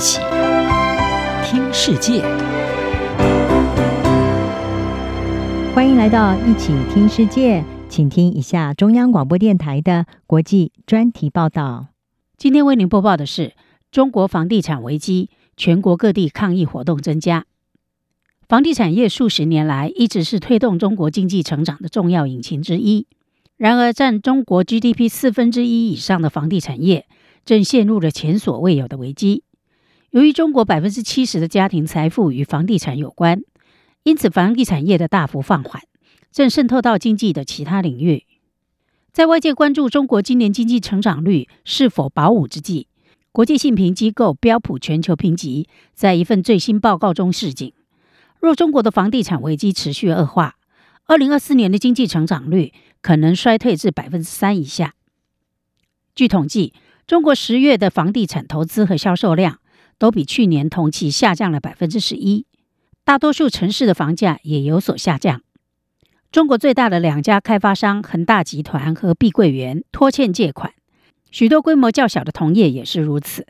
起听世界，欢迎来到一起听世界，请听一下中央广播电台的国际专题报道。今天为您播报的是中国房地产危机，全国各地抗议活动增加。房地产业数十年来一直是推动中国经济成长的重要引擎之一，然而占中国 GDP 四分之一以上的房地产业，正陷入了前所未有的危机。由于中国百分之七十的家庭财富与房地产有关，因此房地产业的大幅放缓，正渗透到经济的其他领域。在外界关注中国今年经济成长率是否保五之际，国际信评机构标普全球评级在一份最新报告中示警：若中国的房地产危机持续恶化，二零二四年的经济成长率可能衰退至百分之三以下。据统计，中国十月的房地产投资和销售量都比去年同期下降了百分之十一，大多数城市的房价也有所下降。中国最大的两家开发商恒大集团和碧桂园拖欠借款，许多规模较小的同业也是如此。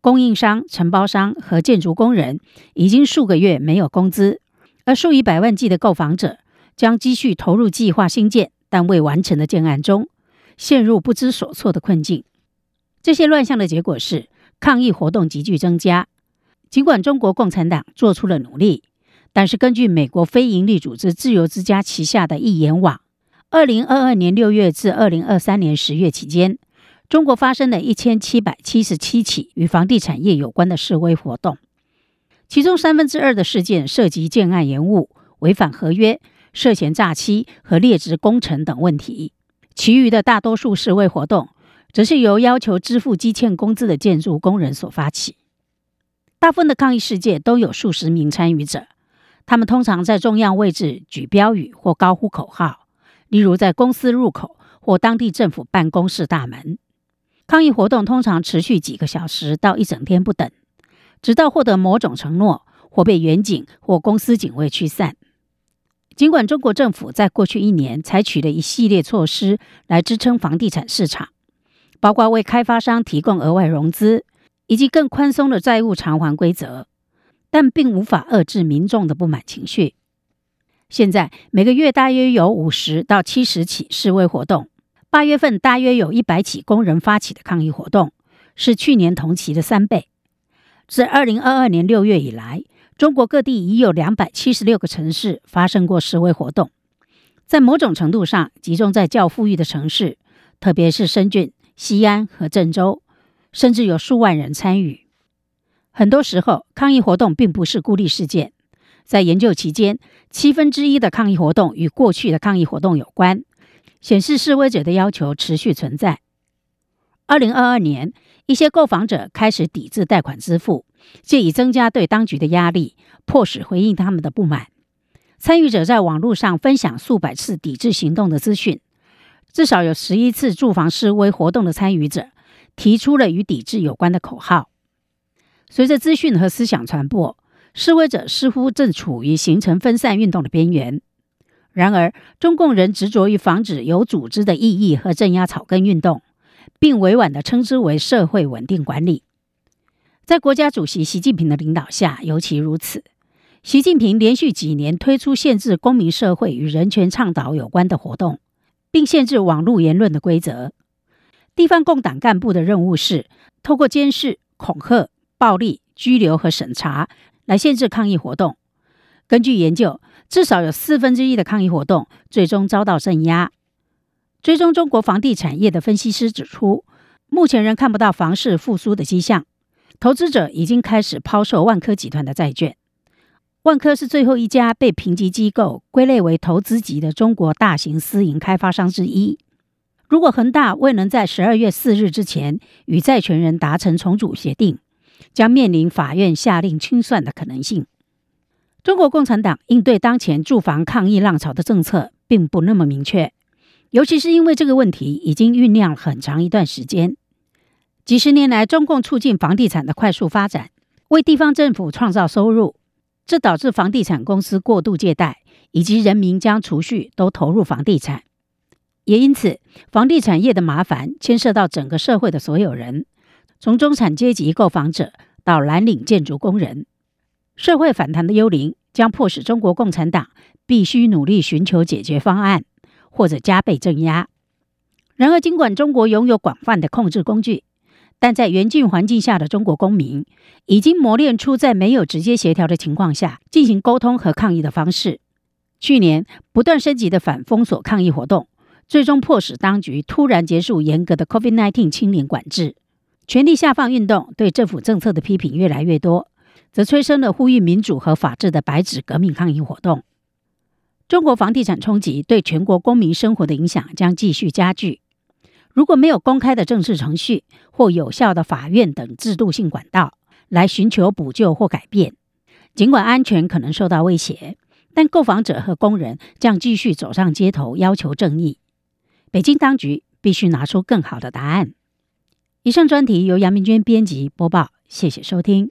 供应商、承包商和建筑工人已经数个月没有工资，而数以百万计的购房者将积蓄投入计划新建但未完成的建案中，陷入不知所措的困境。这些乱象的结果是抗议活动急剧增加。尽管中国共产党做出了努力，但是根据美国非营利组织自由之家旗下的易言网，二零二二年六月至二零二三年十月期间，中国发生了一千七百七十七起与房地产业有关的示威活动，其中三分之二的事件涉及建案延误、违反合约、涉嫌诈欺和劣质工程等问题，其余的大多数示威活动，则是由要求支付积欠工资的建筑工人所发起。大部分的抗议事件都有数十名参与者，他们通常在重要位置举标语或高呼口号，例如在公司入口或当地政府办公室大门。抗议活动通常持续几个小时到一整天不等，直到获得某种承诺或被远警或公司警卫驱散。尽管中国政府在过去一年采取了一系列措施来支撑房地产市场。包括为开发商提供额外融资，以及更宽松的债务偿还规则，但并无法遏制民众的不满情绪。现在每个月大约有五十到七十起示威活动，八月份大约有一百起工人发起的抗议活动，是去年同期的三倍。自二零二二年六月以来，中国各地已有两百七十六个城市发生过示威活动，在某种程度上集中在较富裕的城市，特别是深圳。西安和郑州，甚至有数万人参与。很多时候，抗议活动并不是孤立事件。在研究期间，七分之一的抗议活动与过去的抗议活动有关，显示示威者的要求持续存在。二零二二年，一些购房者开始抵制贷款支付，借以增加对当局的压力，迫使回应他们的不满。参与者在网络上分享数百次抵制行动的资讯。至少有十一次住房示威活动的参与者提出了与抵制有关的口号。随着资讯和思想传播，示威者似乎正处于形成分散运动的边缘。然而，中共仍执着于防止有组织的异议和镇压草根运动，并委婉地称之为社会稳定管理。在国家主席习近平的领导下，尤其如此。习近平连续几年推出限制公民社会与人权倡导有关的活动。并限制网络言论的规则。地方共党干部的任务是透过监视、恐吓、暴力、拘留和审查来限制抗议活动。根据研究，至少有四分之一的抗议活动最终遭到镇压。追踪中国房地产业的分析师指出，目前仍看不到房市复苏的迹象。投资者已经开始抛售万科集团的债券。万科是最后一家被评级机构归类为投资级的中国大型私营开发商之一。如果恒大未能在十二月四日之前与债权人达成重组协定，将面临法院下令清算的可能性。中国共产党应对当前住房抗议浪潮的政策并不那么明确，尤其是因为这个问题已经酝酿很长一段时间。几十年来，中共促进房地产的快速发展，为地方政府创造收入。这导致房地产公司过度借贷，以及人民将储蓄都投入房地产，也因此，房地产业的麻烦牵涉到整个社会的所有人，从中产阶级购房者到蓝领建筑工人。社会反弹的幽灵将迫使中国共产党必须努力寻求解决方案，或者加倍镇压。然而，尽管中国拥有广泛的控制工具，但在严峻环境下的中国公民已经磨练出在没有直接协调的情况下进行沟通和抗议的方式。去年不断升级的反封锁抗议活动，最终迫使当局突然结束严格的 COVID-19 清零管制。权力下放运动对政府政策的批评越来越多，则催生了呼吁民主和法治的白纸革命抗议活动。中国房地产冲击对全国公民生活的影响将继续加剧。如果没有公开的正式程序或有效的法院等制度性管道来寻求补救或改变，尽管安全可能受到威胁，但购房者和工人将继续走上街头要求正义。北京当局必须拿出更好的答案。以上专题由杨明娟编辑播报，谢谢收听。